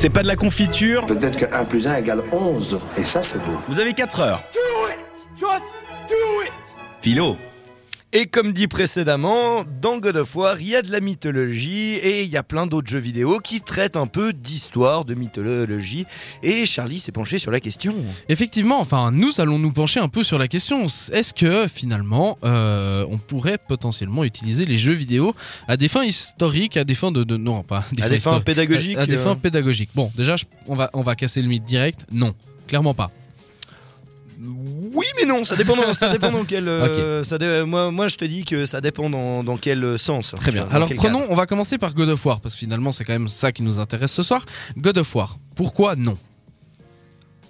C'est pas de la confiture. Peut-être que 1 plus 1 égale 11. Et ça, c'est beau. Vous avez 4 heures. Philo. Et comme dit précédemment, dans God of War, il y a de la mythologie et il y a plein d'autres jeux vidéo qui traitent un peu d'histoire, de mythologie. Et Charlie s'est penché sur la question. Effectivement, enfin, nous allons nous pencher un peu sur la question. Est-ce que finalement, euh, on pourrait potentiellement utiliser les jeux vidéo à des fins historiques, à des fins de, de- non, pas À des fins pédagogiques, à, à des euh. fins pédagogiques. Bon, déjà, je- on va on va casser le mythe direct. Non, clairement pas. Mais non, ça dépend dans, ça dépend dans quel. euh, ça dé- moi, moi, je te dis que ça dépend dans, dans quel sens. Très bien. Alors prenons, on va commencer par God of War parce que finalement c'est quand même ça qui nous intéresse ce soir. God of War. Pourquoi non?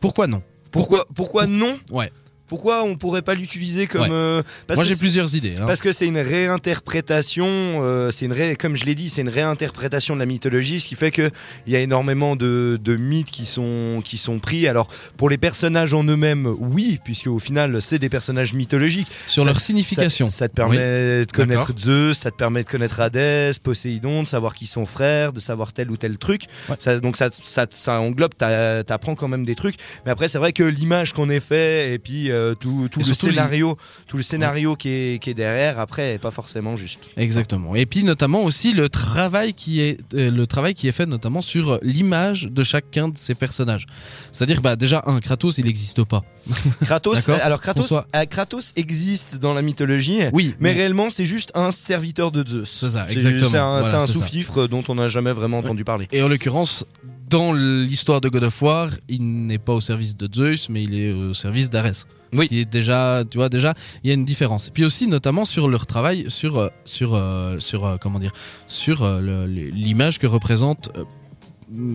Pourquoi non? Pourquoi, pourquoi non? Ouais. Pourquoi on pourrait pas l'utiliser comme Ouais. euh, parce Moi j'ai plusieurs idées. hein. Parce que c'est une réinterprétation, euh, c'est une ré- comme je l'ai dit, c'est une réinterprétation de la mythologie, ce qui fait que il y a énormément de, de mythes qui sont qui sont pris. Alors pour les personnages en eux-mêmes, oui, puisque au final c'est des personnages mythologiques. Sur Ça- leur signification. Ça, ça te permet de connaître. Zeus, ça te permet de connaître Hadès, Poséidon, de savoir qui sont frères, de savoir tel ou tel truc. Ouais. Ça- donc ça, ça, ça englobe, t'a- t'apprends quand même des trucs. Mais après c'est vrai que l'image qu'on est fait et puis euh, tout, tout le les- scénario, tout le scénario qui, est, qui est derrière, après est pas forcément juste. Exactement. Et puis notamment aussi le travail qui est euh, le travail qui est fait notamment sur l'image de chacun de ces personnages. C'est-à-dire bah déjà un Kratos il n'existe pas. Kratos, D'accord. alors Kratos, euh, Kratos existe dans la mythologie. Oui, Mais réellement, c'est juste un serviteur de Zeus. C'est ça, exactement. C'est un, Voilà, sous-fifre dont on n'a jamais vraiment entendu parler. Et en l'occurrence, dans l'histoire de God of War, il n'est pas au service de Zeus, mais il est au service d'Arès. Oui. Ce qui est déjà, tu vois, déjà, il y a une différence. Et puis aussi, notamment sur leur travail, sur, euh, sur, euh, sur, euh, comment dire, sur euh, l'image que représente.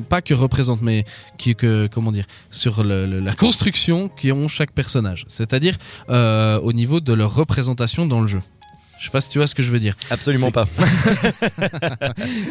Pas que représente, mais qui que comment dire, sur la construction qui ont chaque personnage. C'est-à-dire euh, au niveau de leur représentation dans le jeu. Je sais pas si tu vois ce que je veux dire. Absolument pas.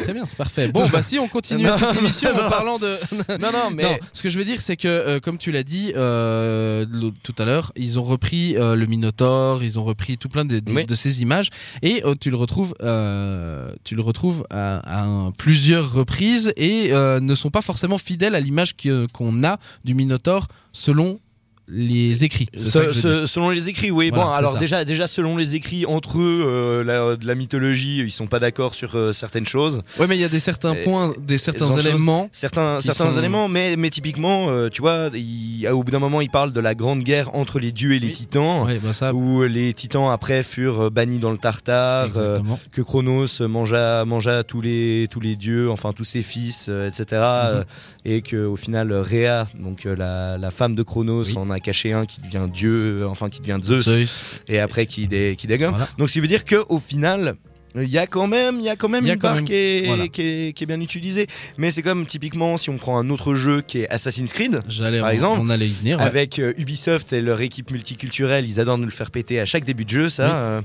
Très bien, c'est parfait. Bon, bah si on continue Non, cette émission non. en parlant de non, non, mais non, ce que je veux dire, c'est que, euh, comme tu l'as dit euh, tout à l'heure, ils ont repris euh, le Minotaure, ils ont repris tout plein de, de- Oui. de ces images, et tu le retrouves, tu le retrouves à, à un- plusieurs reprises, et ne sont pas forcément fidèles à l'image qu'on a du Minotaure selon les écrits. Selon les écrits, oui. Voilà, bon, alors ça. déjà, déjà selon les écrits entre eux, euh, la- de la mythologie, ils sont pas d'accord sur euh, certaines choses, Ouais, mais il y a des certains Et- points, des certains choses. éléments. certains, certains sont- éléments, mais, mais typiquement, euh, tu vois, il- au bout d'un moment, ils parlent de la grande guerre entre les dieux et les Oui. titans. Ouais, bah ça. Où les titans après furent bannis dans le Tartare, euh, que Chronos mangea, mangea tous les tous les dieux, enfin tous ses fils, euh, etc. Mhm. euh, et que au final Rhea, donc euh, la, la femme de Chronos, Oui. en a caché un qui devient dieu, euh, enfin qui devient Zeus, Zeus. et après qui dé, qui dégomme. Voilà. Donc ce qui veut dire que au final il y a quand même, il y a quand même a une quand même- qui, est, voilà. qui, est, qui est bien utilisée. Mais c'est comme typiquement si on prend un autre jeu qui est Assassin's Creed, Par on- exemple, on allait y venir. ouais. avec euh, Ubisoft et leur équipe multiculturelle, ils adorent nous le faire péter à chaque début de jeu, ça. Oui. euh,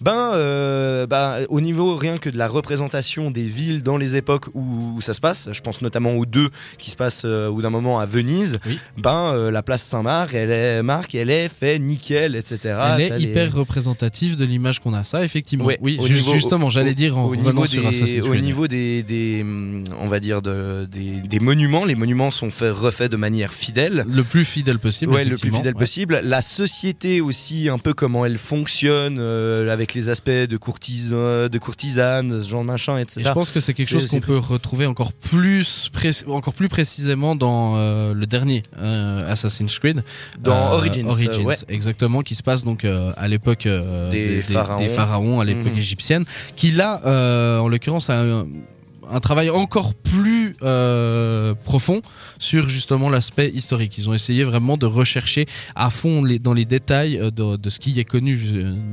ben, euh, bah, au niveau rien que de la représentation des villes dans les époques où, où ça se passe, je pense notamment aux deux qui se passent au d'un moment à Venise. Oui. Ben, la place Saint-Marc, elle est Marc, elle est fait nickel, etc. Elle est les- hyper représentative de l'image qu'on a. Ça, effectivement. Ouais, oui, au niveau- justement, j'allais dire en au niveau, sur des, Assassin's au niveau des, des, on va dire de, des, des monuments, les monuments sont faits, refaits de manière fidèle. Le plus fidèle possible. Ouais, le plus fidèle Ouais. possible. La société aussi, un peu comment elle fonctionne, euh, avec les aspects de, courtisan, de courtisane, ce genre de machin, etc. Et je pense que c'est quelque chose qu'on peut retrouver encore plus, encore plus précisément dans euh, le dernier euh, Assassin's Creed. Dans Origins, ouais. exactement, qui se passe donc à l'époque Des pharaons. pharaons, à l'époque Mhm. égyptienne, qui là, euh, en l'occurrence, a un, un travail encore plus euh, profond sur justement l'aspect historique. Ils ont essayé vraiment de rechercher à fond les, dans les détails euh, de, de ce qui est connu,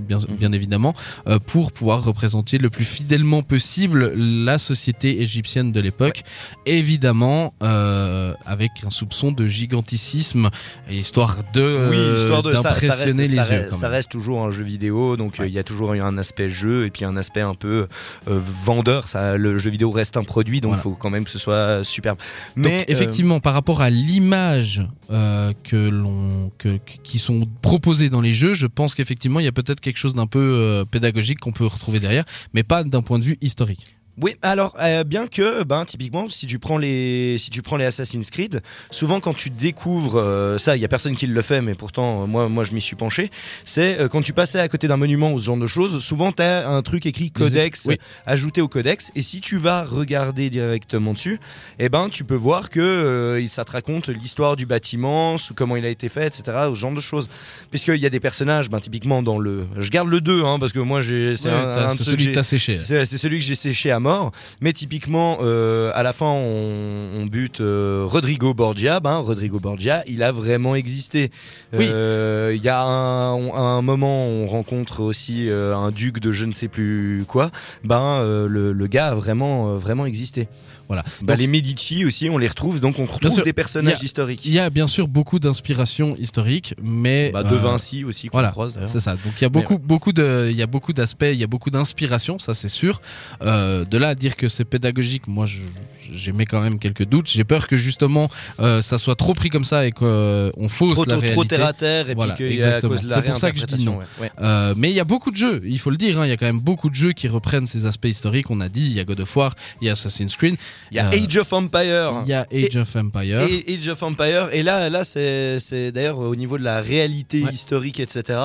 bien, Mhm. bien évidemment, euh, pour pouvoir représenter le plus fidèlement possible la société égyptienne de l'époque. Évidemment, euh, avec un soupçon de giganticisme, histoire de oui, ça, reste, d'impressionner les ça yeux. quand ça même. reste toujours un jeu vidéo, donc il Ouais. y a toujours eu un aspect jeu et puis un aspect un peu vendeur. Ça, le jeu vidéo reste un produit, donc il Voilà. faut quand même que ce soit superbe. Donc Mais euh, effectivement, par rapport à l'image euh, que l'on que, qui sont proposées dans les jeux, je pense qu'effectivement il y a peut-être quelque chose d'un peu euh, pédagogique qu'on peut retrouver derrière, mais pas d'un point de vue historique. Oui, alors euh, bien que, ben typiquement, si tu prends les, si tu prends les Assassin's Creed, souvent quand tu découvres euh, ça, il y a personne qui le fait, mais pourtant euh, moi, moi je m'y suis penché. C'est quand tu passais à côté d'un monument ou ce genre de choses, souvent tu as un truc écrit codex Oui. ajouté au codex, et si tu vas regarder directement dessus, eh ben tu peux voir que ça te raconte l'histoire du bâtiment, sous comment il a été fait, etc. Ce genre de choses. Puisqu'il y a des personnages, ben typiquement dans le, je garde le 2 hein, parce que moi j'ai, c'est Ouais, un, celui que que t'as séché. c'est c'est celui que j'ai séché à mort. Mais typiquement, euh, à la fin, on, on bute euh, Rodrigo Borgia. Ben, Rodrigo Borgia, il a vraiment existé. Oui. Euh, Il y a un, on- à un moment, on rencontre aussi un duc de je ne sais plus quoi. Ben, le, le gars a vraiment, vraiment existé. Voilà. Donc- les Medici aussi, on les retrouve. Donc, on retrouve sûr, des personnages a- historiques. Il y a bien sûr beaucoup d'inspiration historique, mais Bah, de euh, Vinci aussi qu'on voilà. C'est ça. Donc il y a beaucoup, beaucoup de, il y a beaucoup d'aspects, il y a beaucoup d'inspiration, ça c'est sûr. Euh, de là à dire que c'est pédagogique, moi j'émets quand même quelques doutes. J'ai peur que justement euh, ça soit trop pris comme ça et qu'on fausse Trop, la trop, réalité. trop terre à terre et Voilà, puis exactement. C'est pour ça que je dis non. réinterprétation, ouais. Ouais. Euh, mais il y a beaucoup de jeux, il faut le dire. hein, Il y a quand même beaucoup de jeux qui reprennent ces aspects historiques. On a dit, il y a God of War, il y a Assassin's Creed, Il y a Euh, Age of Empire. il y a Age of Empire. Et Age of Empire. Et là, là c'est c'est d'ailleurs au niveau de la réalité Ouais. historique, etc.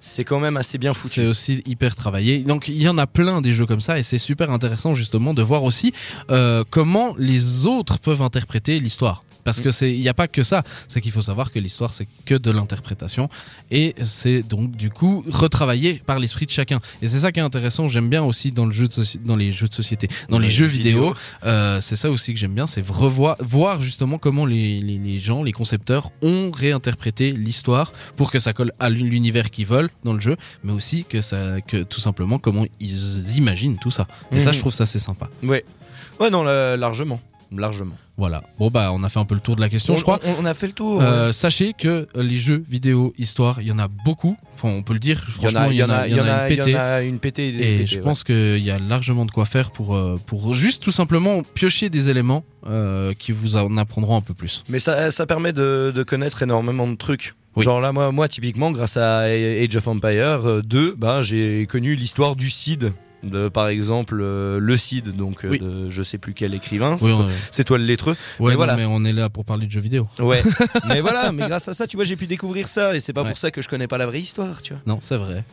C'est quand même assez bien C'est foutu. aussi hyper travaillé. Donc il y en a plein des jeux comme ça et c'est super intéressant justement de voir aussi euh, comment les autres peuvent interpréter l'histoire. Parce Mm. que c'est, il n'y a pas que ça. C'est qu'il faut savoir que l'histoire c'est que de l'interprétation et c'est donc du coup retravaillé par l'esprit de chacun. Et c'est ça qui est intéressant. J'aime bien aussi dans le jeu de soci- dans les jeux de société, dans les jeux vidéo. vidéo. euh, c'est ça aussi que j'aime bien, c'est revoir, voir justement comment les, les, les gens, les concepteurs ont réinterprété l'histoire pour que ça colle à l'univers qu'ils veulent dans le jeu, mais aussi que ça, que tout simplement comment ils imaginent tout ça. Et ça, Mhm. je trouve ça c'est sympa. Ouais. Ouais, non, la- largement. Largement. Voilà. Bon bah, on a fait un peu le tour de la question, on, je crois. on- on a fait le tour. Euh, sachez que euh, les jeux vidéo histoire, il y en a beaucoup. Enfin, on peut le dire. il y en Franchement, a, il y en a, il y en a, une il y en pétée. a une pétée. Et je ouais. pense qu'il y a largement de quoi faire pour, euh, pour juste tout simplement piocher des éléments euh, qui vous en apprendront un peu plus. Mais ça, ça permet de, de connaître énormément de trucs. Oui. Genre là, moi, moi, typiquement, grâce à Age of Empire euh, 2, bah, j'ai connu l'histoire du Cid. De, par exemple, euh, le Cid, donc euh, Oui. de je sais plus quel écrivain. Oui, c'est toi- C'est toi le lettreux. ouais, Mais non, voilà. mais on est là pour parler de jeux vidéo. Ouais. mais voilà, mais grâce à ça, tu vois, j'ai pu découvrir ça. Et c'est pas Ouais. pour ça que je connais pas la vraie histoire, tu vois. Non, c'est vrai.